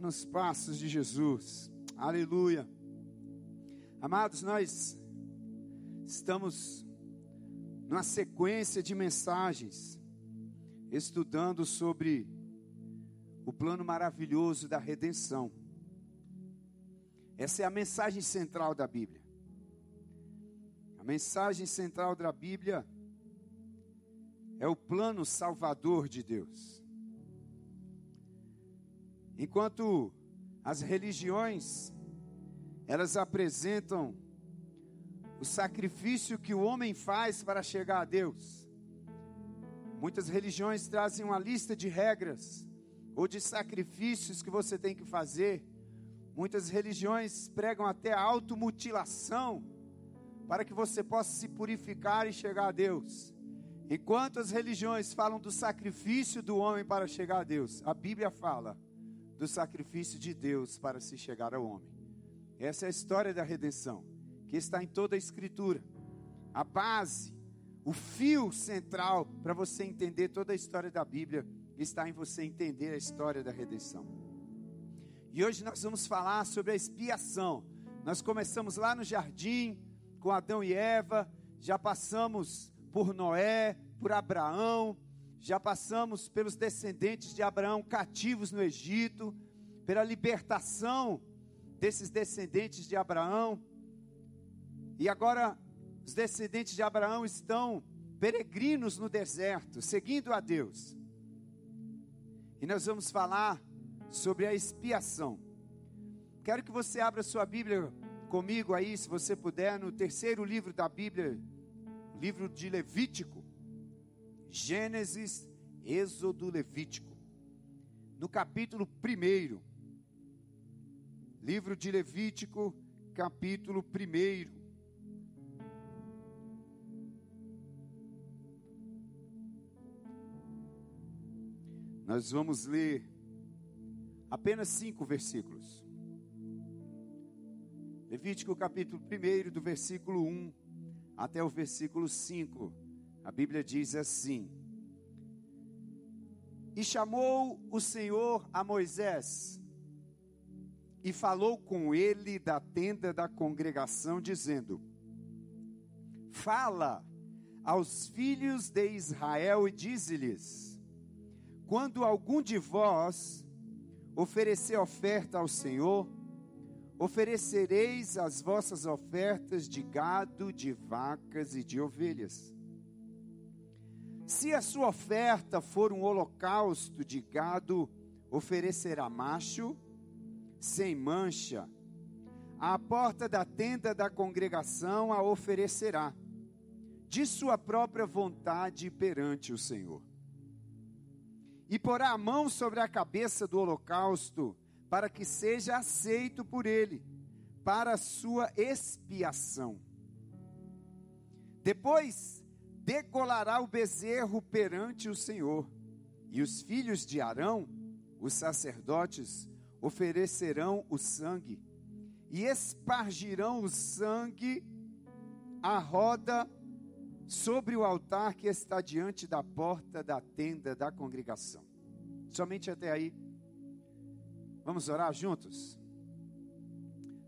nos passos de Jesus. Aleluia. Amados, nós estamos numa sequência de mensagens estudando sobre o plano maravilhoso da redenção. Essa é a mensagem central da Bíblia. A mensagem central da Bíblia é o plano salvador de Deus. Enquanto as religiões elas apresentam o sacrifício que o homem faz para chegar a Deus. Muitas religiões trazem uma lista de regras ou de sacrifícios que você tem que fazer. Muitas religiões pregam até automutilação para que você possa se purificar e chegar a Deus. Enquanto as religiões falam do sacrifício do homem para chegar a Deus, a Bíblia fala do sacrifício de Deus para se chegar ao homem. Essa é a história da redenção, que está em toda a Escritura. A base, o fio central para você entender toda a história da Bíblia está em você entender a história da redenção. E hoje nós vamos falar sobre a expiação. Nós começamos lá no jardim com Adão e Eva, já passamos por Noé, por Abraão, já passamos pelos descendentes de Abraão cativos no Egito, pela libertação desses descendentes de Abraão. E agora os descendentes de Abraão estão peregrinos no deserto, seguindo a Deus. E nós vamos falar sobre a expiação. Quero que você abra sua Bíblia comigo aí, se você puder, no terceiro livro da Bíblia, livro de Levítico. Gênesis, Êxodo, Levítico. No capítulo 1. Livro de Levítico, capítulo 1. Nós vamos ler apenas cinco versículos. Levítico capítulo 1, do versículo 1 até o versículo 5. A Bíblia diz assim: E chamou o Senhor a Moisés, e falou com ele da tenda da congregação, dizendo: Fala aos filhos de Israel e dize-lhes: Quando algum de vós oferecer oferta ao Senhor, oferecereis as vossas ofertas de gado, de vacas e de ovelhas. Se a sua oferta for um holocausto de gado, oferecerá macho, sem mancha. À porta da tenda da congregação a oferecerá, de sua própria vontade perante o Senhor. E porá a mão sobre a cabeça do holocausto, para que seja aceito por ele, para sua expiação. Depois degolará o bezerro perante o Senhor, e os filhos de Arão, os sacerdotes, oferecerão o sangue, e espargirão o sangue à roda sobre o altar que está diante da porta da tenda da congregação. Somente até aí. Vamos orar juntos?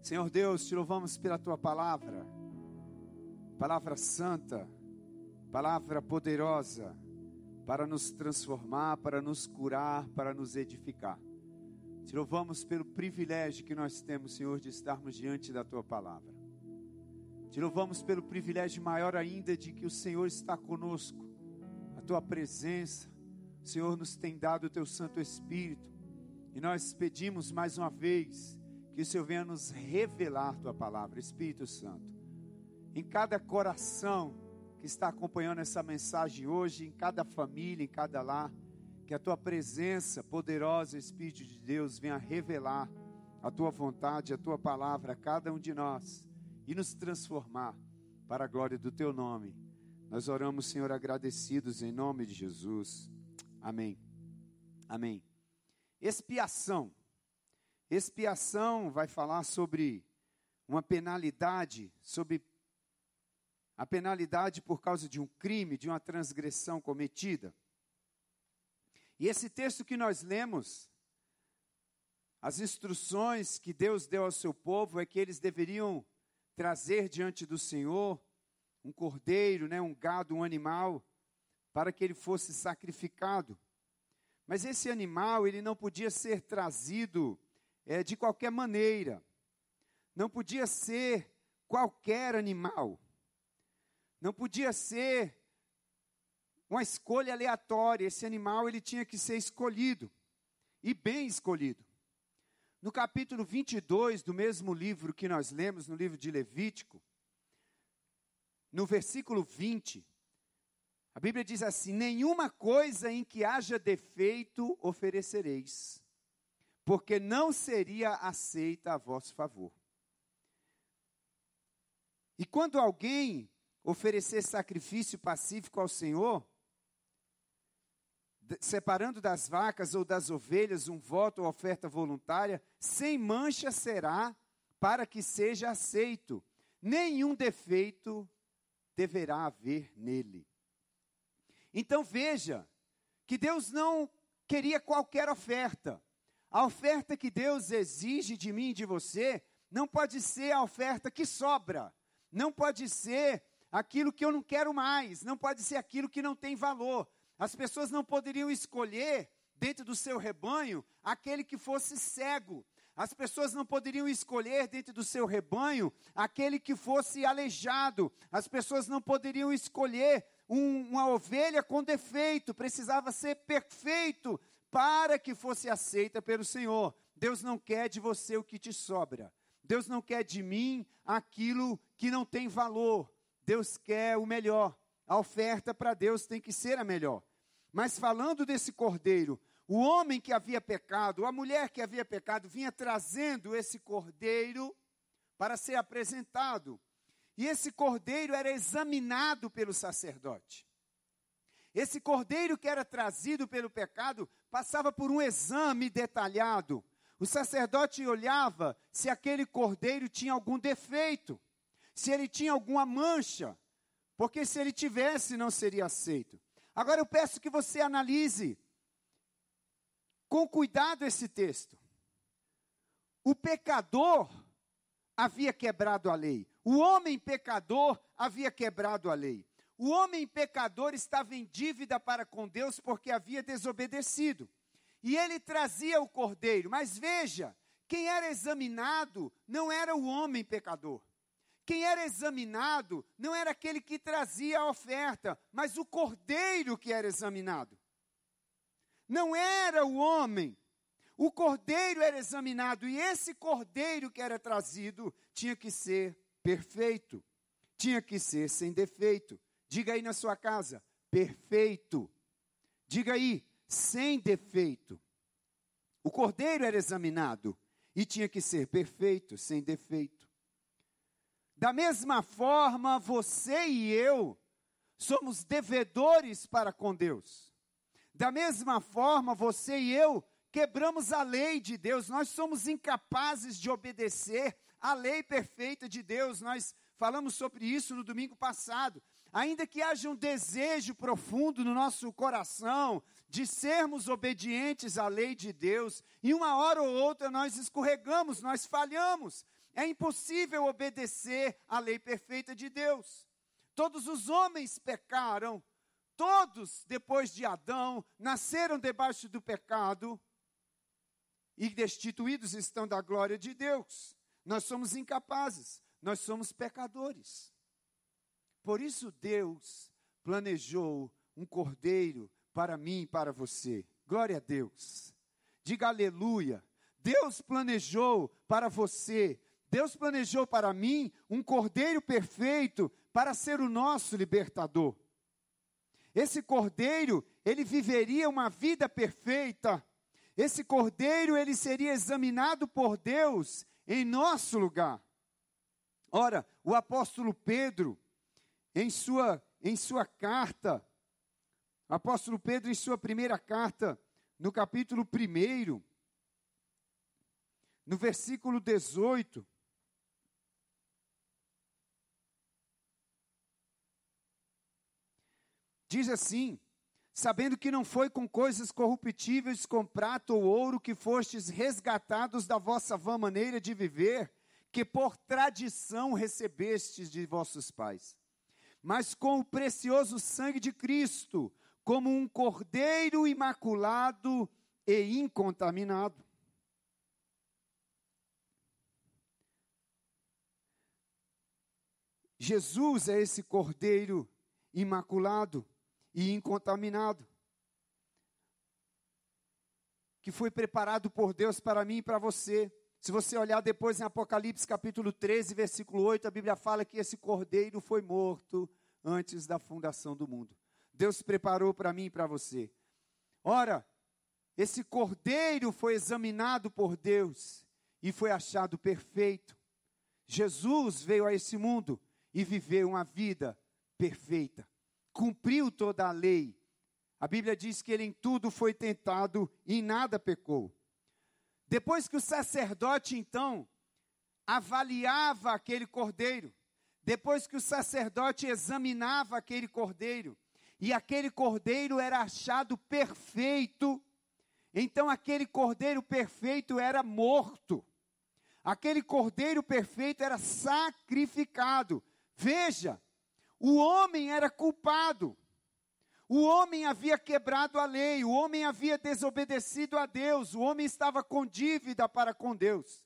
Senhor Deus, te louvamos pela tua palavra, palavra santa palavra poderosa para nos transformar, para nos curar, para nos edificar. Te louvamos pelo privilégio que nós temos, Senhor, de estarmos diante da tua palavra. Te louvamos pelo privilégio maior ainda de que o Senhor está conosco, a tua presença, o Senhor nos tem dado o teu Santo Espírito, e nós pedimos mais uma vez que o Senhor venha nos revelar tua palavra, Espírito Santo, em cada coração que está acompanhando essa mensagem hoje, em cada família, em cada lar, que a tua presença poderosa, Espírito de Deus, venha revelar a tua vontade, a tua palavra a cada um de nós e nos transformar para a glória do teu nome. Nós oramos, Senhor, agradecidos em nome de Jesus. Amém. Amém. Expiação. Expiação vai falar sobre uma penalidade, sobre a penalidade por causa de um crime, de uma transgressão cometida. E esse texto que nós lemos as instruções que Deus deu ao seu povo é que eles deveriam trazer diante do Senhor um cordeiro, né, um gado, um animal, para que ele fosse sacrificado. Mas esse animal, ele não podia ser trazido é, de qualquer maneira. Não podia ser qualquer animal. Não podia ser uma escolha aleatória. Esse animal, ele tinha que ser escolhido. E bem escolhido. No capítulo 22 do mesmo livro que nós lemos, no livro de Levítico, no versículo 20, a Bíblia diz assim: Nenhuma coisa em que haja defeito oferecereis, porque não seria aceita a vosso favor. E quando alguém oferecer sacrifício pacífico ao Senhor, separando das vacas ou das ovelhas um voto ou oferta voluntária, sem mancha será para que seja aceito. Nenhum defeito deverá haver nele. Então veja que Deus não queria qualquer oferta. A oferta que Deus exige de mim e de você não pode ser a oferta que sobra, não pode ser aquilo que eu não quero mais, não pode ser aquilo que não tem valor. As pessoas não poderiam escolher dentro do seu rebanho aquele que fosse cego. As pessoas não poderiam escolher dentro do seu rebanho aquele que fosse aleijado. As pessoas não poderiam escolher um, uma ovelha com defeito, precisava ser perfeito para que fosse aceita pelo Senhor. Deus não quer de você o que te sobra. Deus não quer de mim aquilo que não tem valor. Deus quer o melhor. A oferta para Deus tem que ser a melhor. Mas falando desse cordeiro, o homem que havia pecado, a mulher que havia pecado, vinha trazendo esse cordeiro para ser apresentado. E esse cordeiro era examinado pelo sacerdote. Esse cordeiro que era trazido pelo pecado passava por um exame detalhado. O sacerdote olhava se aquele cordeiro tinha algum defeito, se ele tinha alguma mancha, porque se ele tivesse, não seria aceito. Agora eu peço que você analise com cuidado esse texto. O pecador havia quebrado a lei. O homem pecador havia quebrado a lei. O homem pecador estava em dívida para com Deus porque havia desobedecido. E ele trazia o cordeiro. Mas veja, quem era examinado não era o homem pecador. Quem era examinado não era aquele que trazia a oferta, mas o cordeiro que era examinado. Não era o homem, o cordeiro era examinado e esse cordeiro que era trazido tinha que ser perfeito, tinha que ser sem defeito. Diga aí na sua casa, perfeito. Diga aí, sem defeito. O cordeiro era examinado e tinha que ser perfeito, sem defeito. Da mesma forma, você e eu somos devedores para com Deus. Da mesma forma, você e eu quebramos a lei de Deus, nós somos incapazes de obedecer à lei perfeita de Deus. Nós falamos sobre isso no domingo passado. Ainda que haja um desejo profundo no nosso coração de sermos obedientes à lei de Deus, e uma hora ou outra nós escorregamos, nós falhamos. É impossível obedecer à lei perfeita de Deus. Todos os homens pecaram, todos, depois de Adão, nasceram debaixo do pecado, e destituídos estão da glória de Deus. Nós somos incapazes, nós somos pecadores. Por isso Deus planejou um cordeiro para mim e para você. Glória a Deus. Diga aleluia. Deus planejou para você, Deus planejou para mim um cordeiro perfeito para ser o nosso libertador. Esse cordeiro, ele viveria uma vida perfeita esse cordeiro ele seria examinado por Deus em nosso lugar. Ora, o apóstolo Pedro, em sua, em sua carta, apóstolo Pedro, em sua primeira carta, no capítulo 1, no versículo 18, diz assim: sabendo que não foi com coisas corruptíveis, com prata ou ouro, que fostes resgatados da vossa vã maneira de viver, que por tradição recebestes de vossos pais, mas com o precioso sangue de Cristo, como um cordeiro imaculado e incontaminado. Jesus é esse cordeiro imaculado e incontaminado, que foi preparado por Deus para mim e para você. Se você olhar depois em Apocalipse capítulo 13, versículo 8, a Bíblia fala que esse cordeiro foi morto antes da fundação do mundo. Deus preparou para mim e para você. Ora, esse cordeiro foi examinado por Deus e foi achado perfeito. Jesus veio a esse mundo e viveu uma vida perfeita. Cumpriu toda a lei. A Bíblia diz que ele em tudo foi tentado e em nada pecou. Depois que o sacerdote, então, avaliava aquele cordeiro, depois que o sacerdote examinava aquele cordeiro, e aquele cordeiro era achado perfeito, então aquele cordeiro perfeito era morto. Aquele cordeiro perfeito era sacrificado. Veja, o homem era culpado. O homem havia quebrado a lei, o homem havia desobedecido a Deus, o homem estava com dívida para com Deus.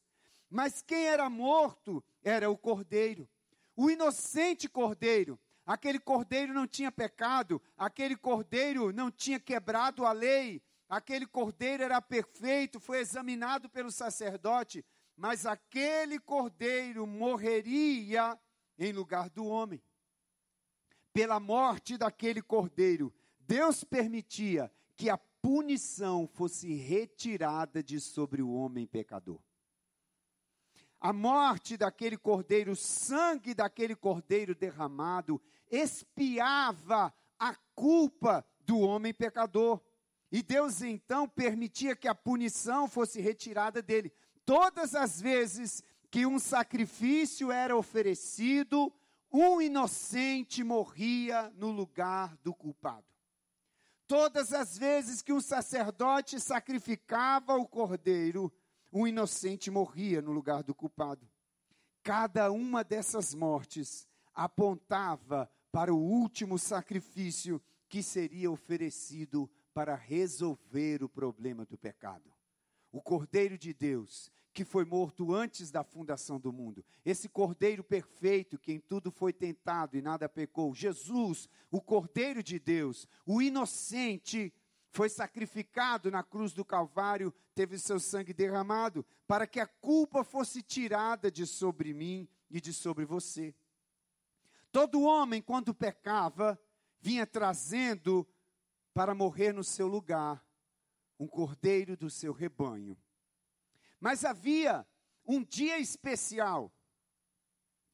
Mas quem era morto era o cordeiro, o inocente cordeiro. Aquele cordeiro não tinha pecado, aquele cordeiro não tinha quebrado a lei, aquele cordeiro era perfeito, foi examinado pelo sacerdote, mas aquele cordeiro morreria em lugar do homem pela morte daquele cordeiro, Deus permitia que a punição fosse retirada de sobre o homem pecador. A morte daquele cordeiro, o sangue daquele cordeiro derramado, espiava a culpa do homem pecador. E Deus então permitia que a punição fosse retirada dele. Todas as vezes que um sacrifício era oferecido, um inocente morria no lugar do culpado. Todas as vezes que um sacerdote sacrificava o cordeiro, um inocente morria no lugar do culpado. Cada uma dessas mortes apontava para o último sacrifício que seria oferecido para resolver o problema do pecado. O Cordeiro de Deus que foi morto antes da fundação do mundo. Esse Cordeiro perfeito, que em tudo foi tentado e nada pecou. Jesus, o Cordeiro de Deus, o inocente, foi sacrificado na cruz do Calvário, teve seu sangue derramado, para que a culpa fosse tirada de sobre mim e de sobre você. Todo homem, quando pecava, vinha trazendo para morrer no seu lugar um cordeiro do seu rebanho. Mas havia um dia especial.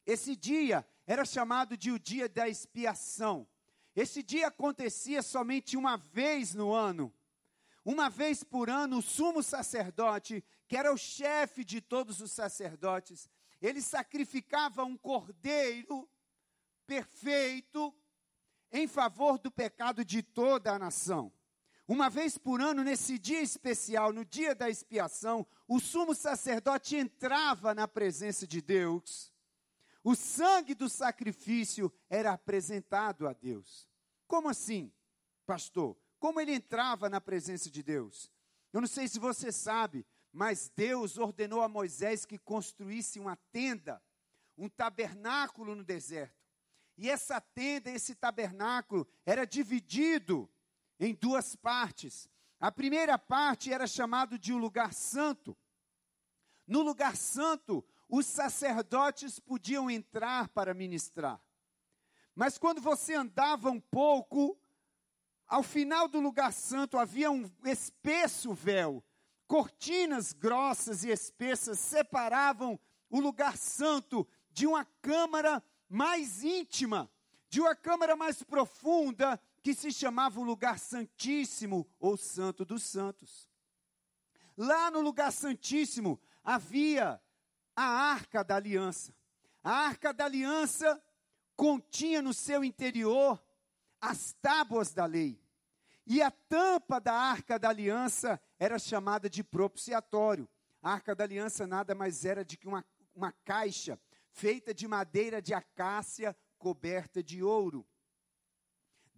Esse dia era chamado de o dia da expiação. Esse dia acontecia somente uma vez no ano. Uma vez por ano, o sumo sacerdote, que era o chefe de todos os sacerdotes, ele sacrificava um cordeiro perfeito em favor do pecado de toda a nação. Uma vez por ano, nesse dia especial, no dia da expiação, o sumo sacerdote entrava na presença de Deus. O sangue do sacrifício era apresentado a Deus. Como assim, pastor? Como ele entrava na presença de Deus? Eu não sei se você sabe, mas Deus ordenou a Moisés que construísse uma tenda, um tabernáculo no deserto. E essa tenda, esse tabernáculo, era dividido em duas partes. A primeira parte era chamado de o um lugar santo. No lugar santo, os sacerdotes podiam entrar para ministrar. Mas quando você andava um pouco, ao final do lugar santo havia um espesso véu. Cortinas grossas e espessas separavam o lugar santo de uma câmara mais íntima, de uma câmara mais profunda, que se chamava o lugar santíssimo ou santo dos santos. Lá no lugar santíssimo havia a arca da aliança. A arca da aliança continha no seu interior as tábuas da lei. E a tampa da arca da aliança era chamada de propiciatório. A arca da aliança nada mais era de que uma, uma caixa feita de madeira de acácia coberta de ouro.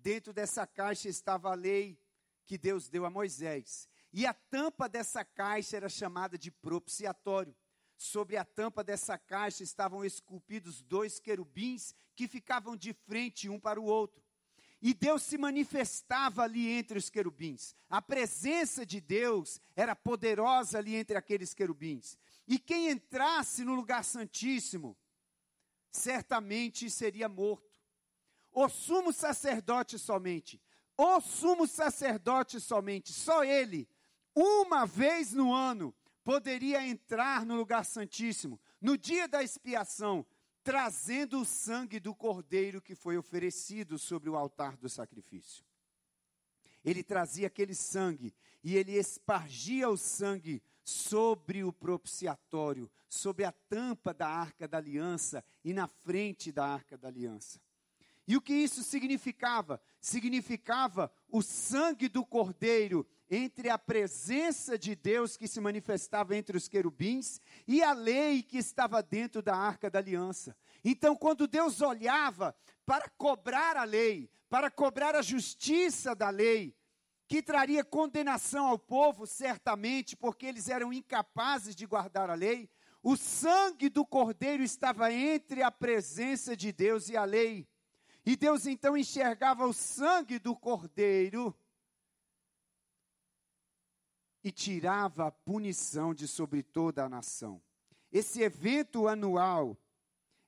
Dentro dessa caixa estava a lei que Deus deu a Moisés. E a tampa dessa caixa era chamada de propiciatório. Sobre a tampa dessa caixa estavam esculpidos dois querubins que ficavam de frente um para o outro. E Deus se manifestava ali entre os querubins. A presença de Deus era poderosa ali entre aqueles querubins. E quem entrasse no lugar santíssimo, certamente seria morto. O sumo sacerdote somente, o sumo sacerdote somente, só ele, uma vez no ano, poderia entrar no lugar santíssimo, no dia da expiação, trazendo o sangue do cordeiro que foi oferecido sobre o altar do sacrifício. Ele trazia aquele sangue e ele espargia o sangue sobre o propiciatório, sobre a tampa da arca da aliança e na frente da arca da aliança. E o que isso significava? Significava o sangue do cordeiro entre a presença de Deus que se manifestava entre os querubins e a lei que estava dentro da arca da aliança. Então, quando Deus olhava para cobrar a lei, para cobrar a justiça da lei, que traria condenação ao povo, certamente, porque eles eram incapazes de guardar a lei, o sangue do cordeiro estava entre a presença de Deus e a lei. E Deus então enxergava o sangue do cordeiro e tirava a punição de sobre toda a nação. Esse evento anual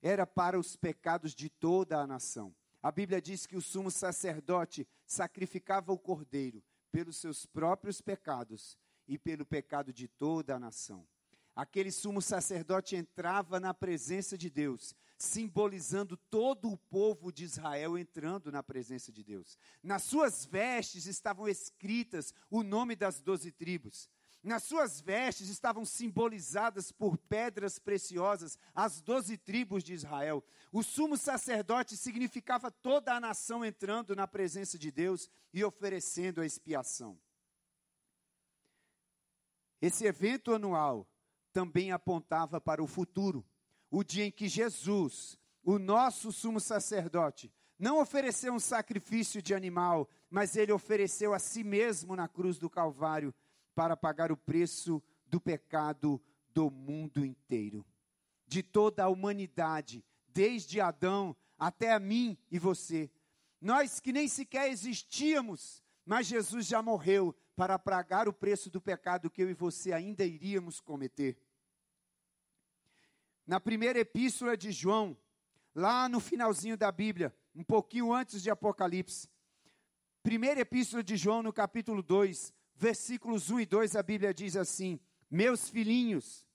era para os pecados de toda a nação. A Bíblia diz que o sumo sacerdote sacrificava o cordeiro pelos seus próprios pecados e pelo pecado de toda a nação. Aquele sumo sacerdote entrava na presença de Deus, simbolizando todo o povo de Israel entrando na presença de Deus. Nas suas vestes estavam escritas o nome das doze tribos. Nas suas vestes estavam simbolizadas por pedras preciosas as doze tribos de Israel. O sumo sacerdote significava toda a nação entrando na presença de Deus e oferecendo a expiação. Esse evento anual também apontava para o futuro o dia em que Jesus, o nosso sumo sacerdote, não ofereceu um sacrifício de animal, mas ele ofereceu a si mesmo na cruz do Calvário para pagar o preço do pecado do mundo inteiro, de toda a humanidade, desde Adão até a mim e você. Nós que nem sequer existíamos, mas Jesus já morreu para pagar o preço do pecado que eu e você ainda iríamos cometer na primeira epístola de João, lá no finalzinho da Bíblia, um pouquinho antes de Apocalipse. Primeira epístola de João, no capítulo 2, versículos 1 e 2, a Bíblia diz assim: Meus filhinhos,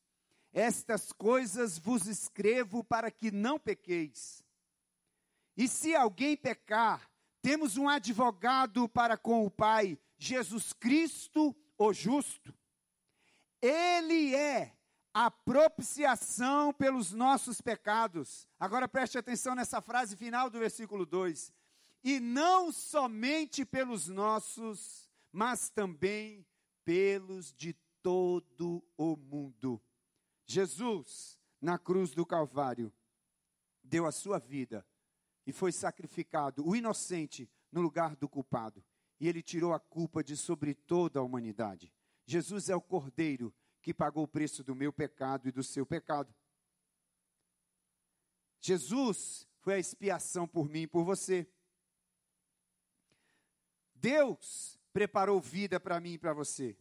estas coisas vos escrevo para que não pequeis. E se alguém pecar, temos um advogado para com o Pai, Jesus Cristo, o justo. Ele é a propiciação pelos nossos pecados. Agora preste atenção nessa frase final do versículo 2. E não somente pelos nossos, mas também pelos de todo o mundo. Jesus, na cruz do Calvário, deu a sua vida e foi sacrificado, o inocente, no lugar do culpado. E ele tirou a culpa de sobre toda a humanidade. Jesus é o Cordeiro que pagou o preço do meu pecado e do seu pecado. Jesus foi a expiação por mim e por você. Deus preparou vida para mim e para você.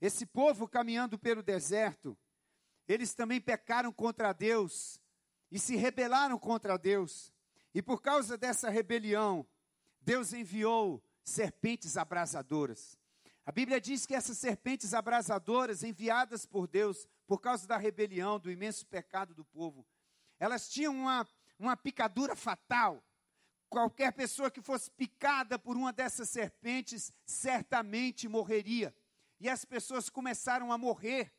Esse povo caminhando pelo deserto, eles também pecaram contra Deus e se rebelaram contra Deus. E por causa dessa rebelião, Deus enviou serpentes abrasadoras. A Bíblia diz que essas serpentes abrasadoras, enviadas por Deus por causa da rebelião, do imenso pecado do povo, elas tinham uma, uma picadura fatal. Qualquer pessoa que fosse picada por uma dessas serpentes certamente morreria. E as pessoas começaram a morrer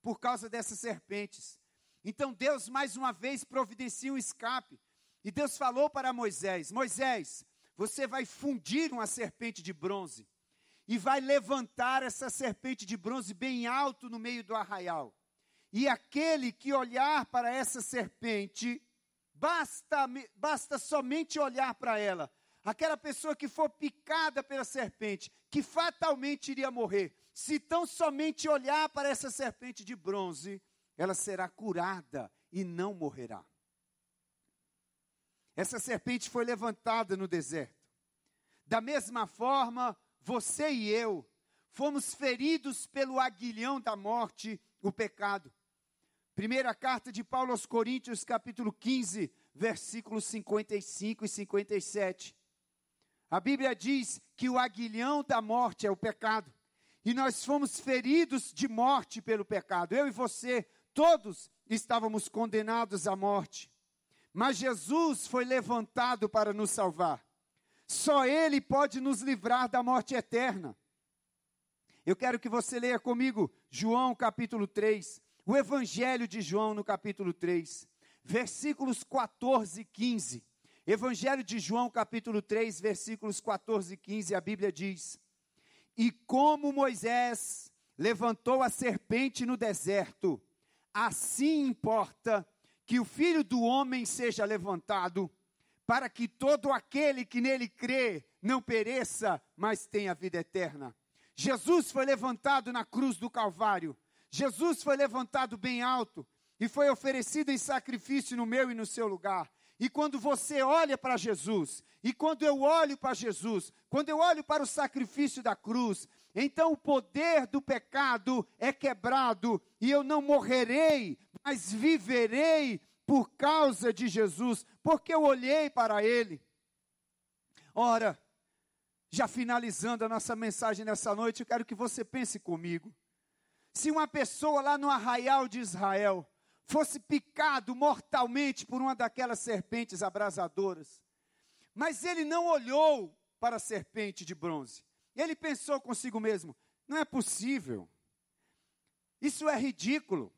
por causa dessas serpentes. Então Deus mais uma vez providencia um escape. E Deus falou para Moisés: Moisés, você vai fundir uma serpente de bronze e vai levantar essa serpente de bronze bem alto no meio do arraial. E aquele que olhar para essa serpente, basta, basta somente olhar para ela. Aquela pessoa que for picada pela serpente, que fatalmente iria morrer, se tão somente olhar para essa serpente de bronze, ela será curada e não morrerá. Essa serpente foi levantada no deserto. Da mesma forma, você e eu fomos feridos pelo aguilhão da morte, o pecado. Primeira carta de Paulo aos Coríntios, capítulo 15, versículos 55 e 57. A Bíblia diz que o aguilhão da morte é o pecado. E nós fomos feridos de morte pelo pecado. Eu e você, todos estávamos condenados à morte. Mas Jesus foi levantado para nos salvar. Só Ele pode nos livrar da morte eterna. Eu quero que você leia comigo João capítulo 3, o Evangelho de João no capítulo 3, versículos 14 e 15. Evangelho de João capítulo 3, versículos 14 e 15, a Bíblia diz: E como Moisés levantou a serpente no deserto, assim importa que o filho do homem seja levantado para que todo aquele que nele crê não pereça, mas tenha vida eterna. Jesus foi levantado na cruz do Calvário. Jesus foi levantado bem alto e foi oferecido em sacrifício no meu e no seu lugar. E quando você olha para Jesus, e quando eu olho para Jesus, quando eu olho para o sacrifício da cruz, então o poder do pecado é quebrado e eu não morrerei, mas viverei por causa de Jesus, porque eu olhei para Ele. Ora, já finalizando a nossa mensagem nessa noite, eu quero que você pense comigo. Se uma pessoa lá no arraial de Israel fosse picado mortalmente por uma daquelas serpentes abrasadoras, mas ele não olhou para a serpente de bronze, ele pensou consigo mesmo: não é possível, isso é ridículo.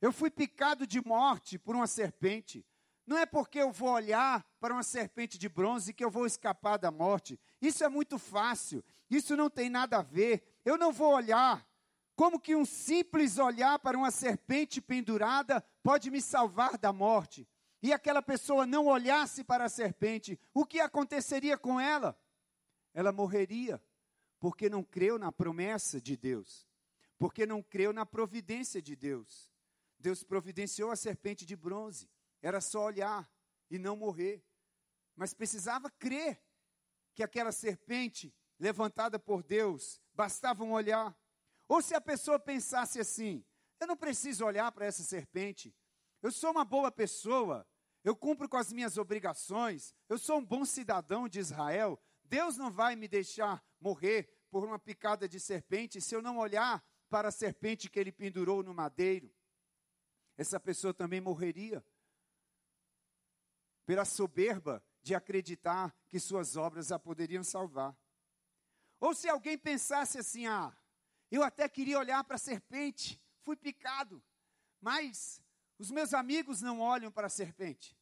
Eu fui picado de morte por uma serpente. Não é porque eu vou olhar para uma serpente de bronze que eu vou escapar da morte. Isso é muito fácil. Isso não tem nada a ver. Eu não vou olhar. Como que um simples olhar para uma serpente pendurada pode me salvar da morte? E aquela pessoa não olhasse para a serpente, o que aconteceria com ela? Ela morreria, porque não creu na promessa de Deus, porque não creu na providência de Deus. Deus providenciou a serpente de bronze. Era só olhar e não morrer. Mas precisava crer que aquela serpente levantada por Deus bastava um olhar. Ou se a pessoa pensasse assim: eu não preciso olhar para essa serpente, eu sou uma boa pessoa, eu cumpro com as minhas obrigações, eu sou um bom cidadão de Israel, Deus não vai me deixar morrer por uma picada de serpente se eu não olhar para a serpente que ele pendurou no madeiro essa pessoa também morreria pela soberba de acreditar que suas obras a poderiam salvar. Ou se alguém pensasse assim: ah, eu até queria olhar para a serpente, fui picado, mas os meus amigos não olham para a serpente.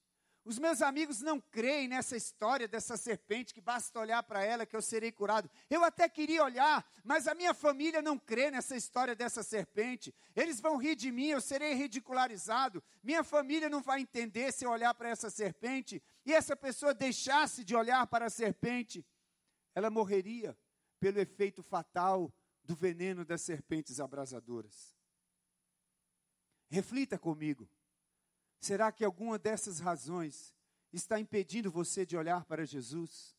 Os meus amigos não creem nessa história dessa serpente que basta olhar para ela que eu serei curado. Eu até queria olhar, mas a minha família não crê nessa história dessa serpente. Eles vão rir de mim, eu serei ridicularizado. Minha família não vai entender se eu olhar para essa serpente e essa pessoa deixasse de olhar para a serpente, ela morreria pelo efeito fatal do veneno das serpentes abrasadoras. Reflita comigo. Será que alguma dessas razões está impedindo você de olhar para Jesus?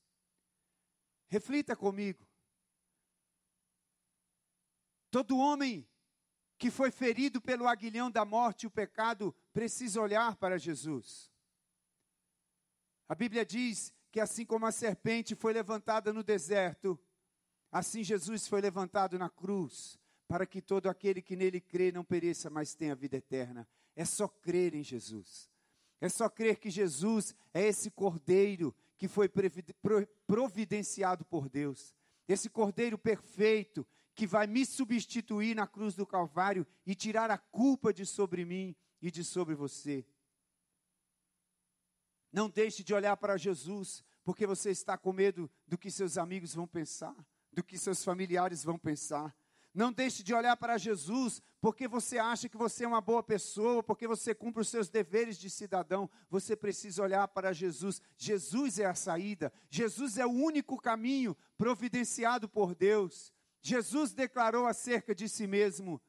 Reflita comigo. Todo homem que foi ferido pelo aguilhão da morte e o pecado precisa olhar para Jesus. A Bíblia diz que assim como a serpente foi levantada no deserto, assim Jesus foi levantado na cruz, para que todo aquele que nele crê não pereça, mas tenha vida eterna. É só crer em Jesus. É só crer que Jesus é esse cordeiro que foi providenciado por Deus. Esse cordeiro perfeito que vai me substituir na cruz do Calvário e tirar a culpa de sobre mim e de sobre você. Não deixe de olhar para Jesus, porque você está com medo do que seus amigos vão pensar, do que seus familiares vão pensar. Não deixe de olhar para Jesus porque você acha que você é uma boa pessoa, porque você cumpre os seus deveres de cidadão. Você precisa olhar para Jesus. Jesus é a saída. Jesus é o único caminho providenciado por Deus. Jesus declarou acerca de si mesmo: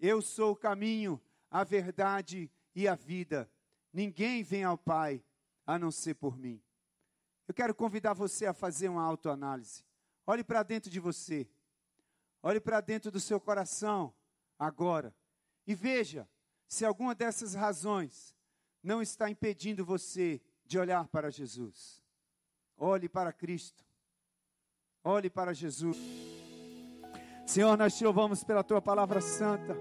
Eu sou o caminho, a verdade e a vida. Ninguém vem ao Pai a não ser por mim. Eu quero convidar você a fazer uma autoanálise. Olhe para dentro de você. Olhe para dentro do seu coração agora e veja se alguma dessas razões não está impedindo você de olhar para Jesus. Olhe para Cristo. Olhe para Jesus. Senhor, nós te louvamos pela tua palavra santa,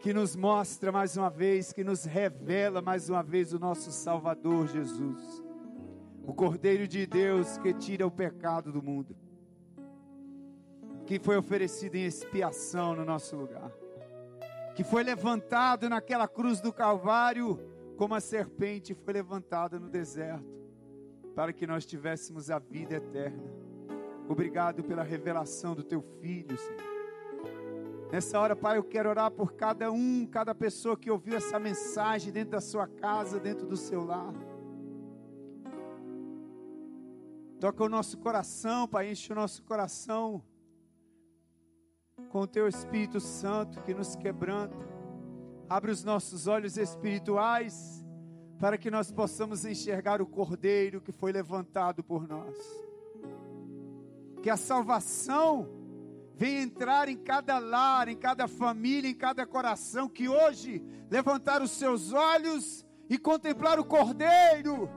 que nos mostra mais uma vez, que nos revela mais uma vez o nosso Salvador Jesus, o Cordeiro de Deus que tira o pecado do mundo que foi oferecido em expiação no nosso lugar, que foi levantado naquela cruz do Calvário, como a serpente foi levantada no deserto, para que nós tivéssemos a vida eterna. Obrigado pela revelação do teu filho, Senhor. Nessa hora, Pai, eu quero orar por cada um, cada pessoa que ouviu essa mensagem dentro da sua casa, dentro do seu lar. Toca o nosso coração, Pai, enche o nosso coração com o teu Espírito Santo que nos quebranta. Abre os nossos olhos espirituais para que nós possamos enxergar o Cordeiro que foi levantado por nós. Que a salvação venha entrar em cada lar, em cada família, em cada coração, que hoje levantar os seus olhos e contemplar o Cordeiro,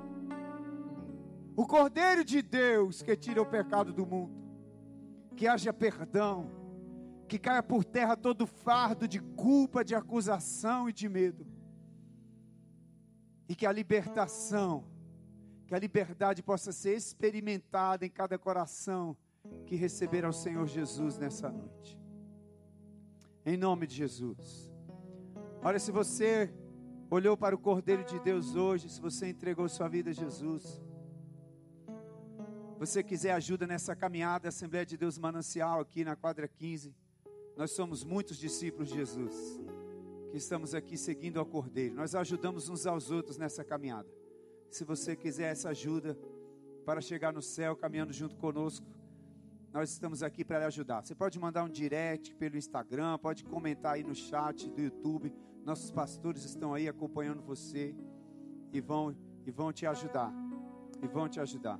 o Cordeiro de Deus que tira o pecado do mundo, que haja perdão que caia por terra todo fardo de culpa, de acusação e de medo. E que a libertação, que a liberdade possa ser experimentada em cada coração que receber ao Senhor Jesus nessa noite. Em nome de Jesus. Olha, se você olhou para o Cordeiro de Deus hoje, se você entregou sua vida a Jesus, você quiser ajuda nessa caminhada, Assembleia de Deus Manancial aqui na quadra 15, nós somos muitos discípulos de Jesus que estamos aqui seguindo ao Cordeiro. Nós ajudamos uns aos outros nessa caminhada. Se você quiser essa ajuda para chegar no céu caminhando junto conosco, nós estamos aqui para lhe ajudar. Você pode mandar um direct pelo Instagram, pode comentar aí no chat do YouTube. Nossos pastores estão aí acompanhando você e vão e vão te ajudar. E vão te ajudar.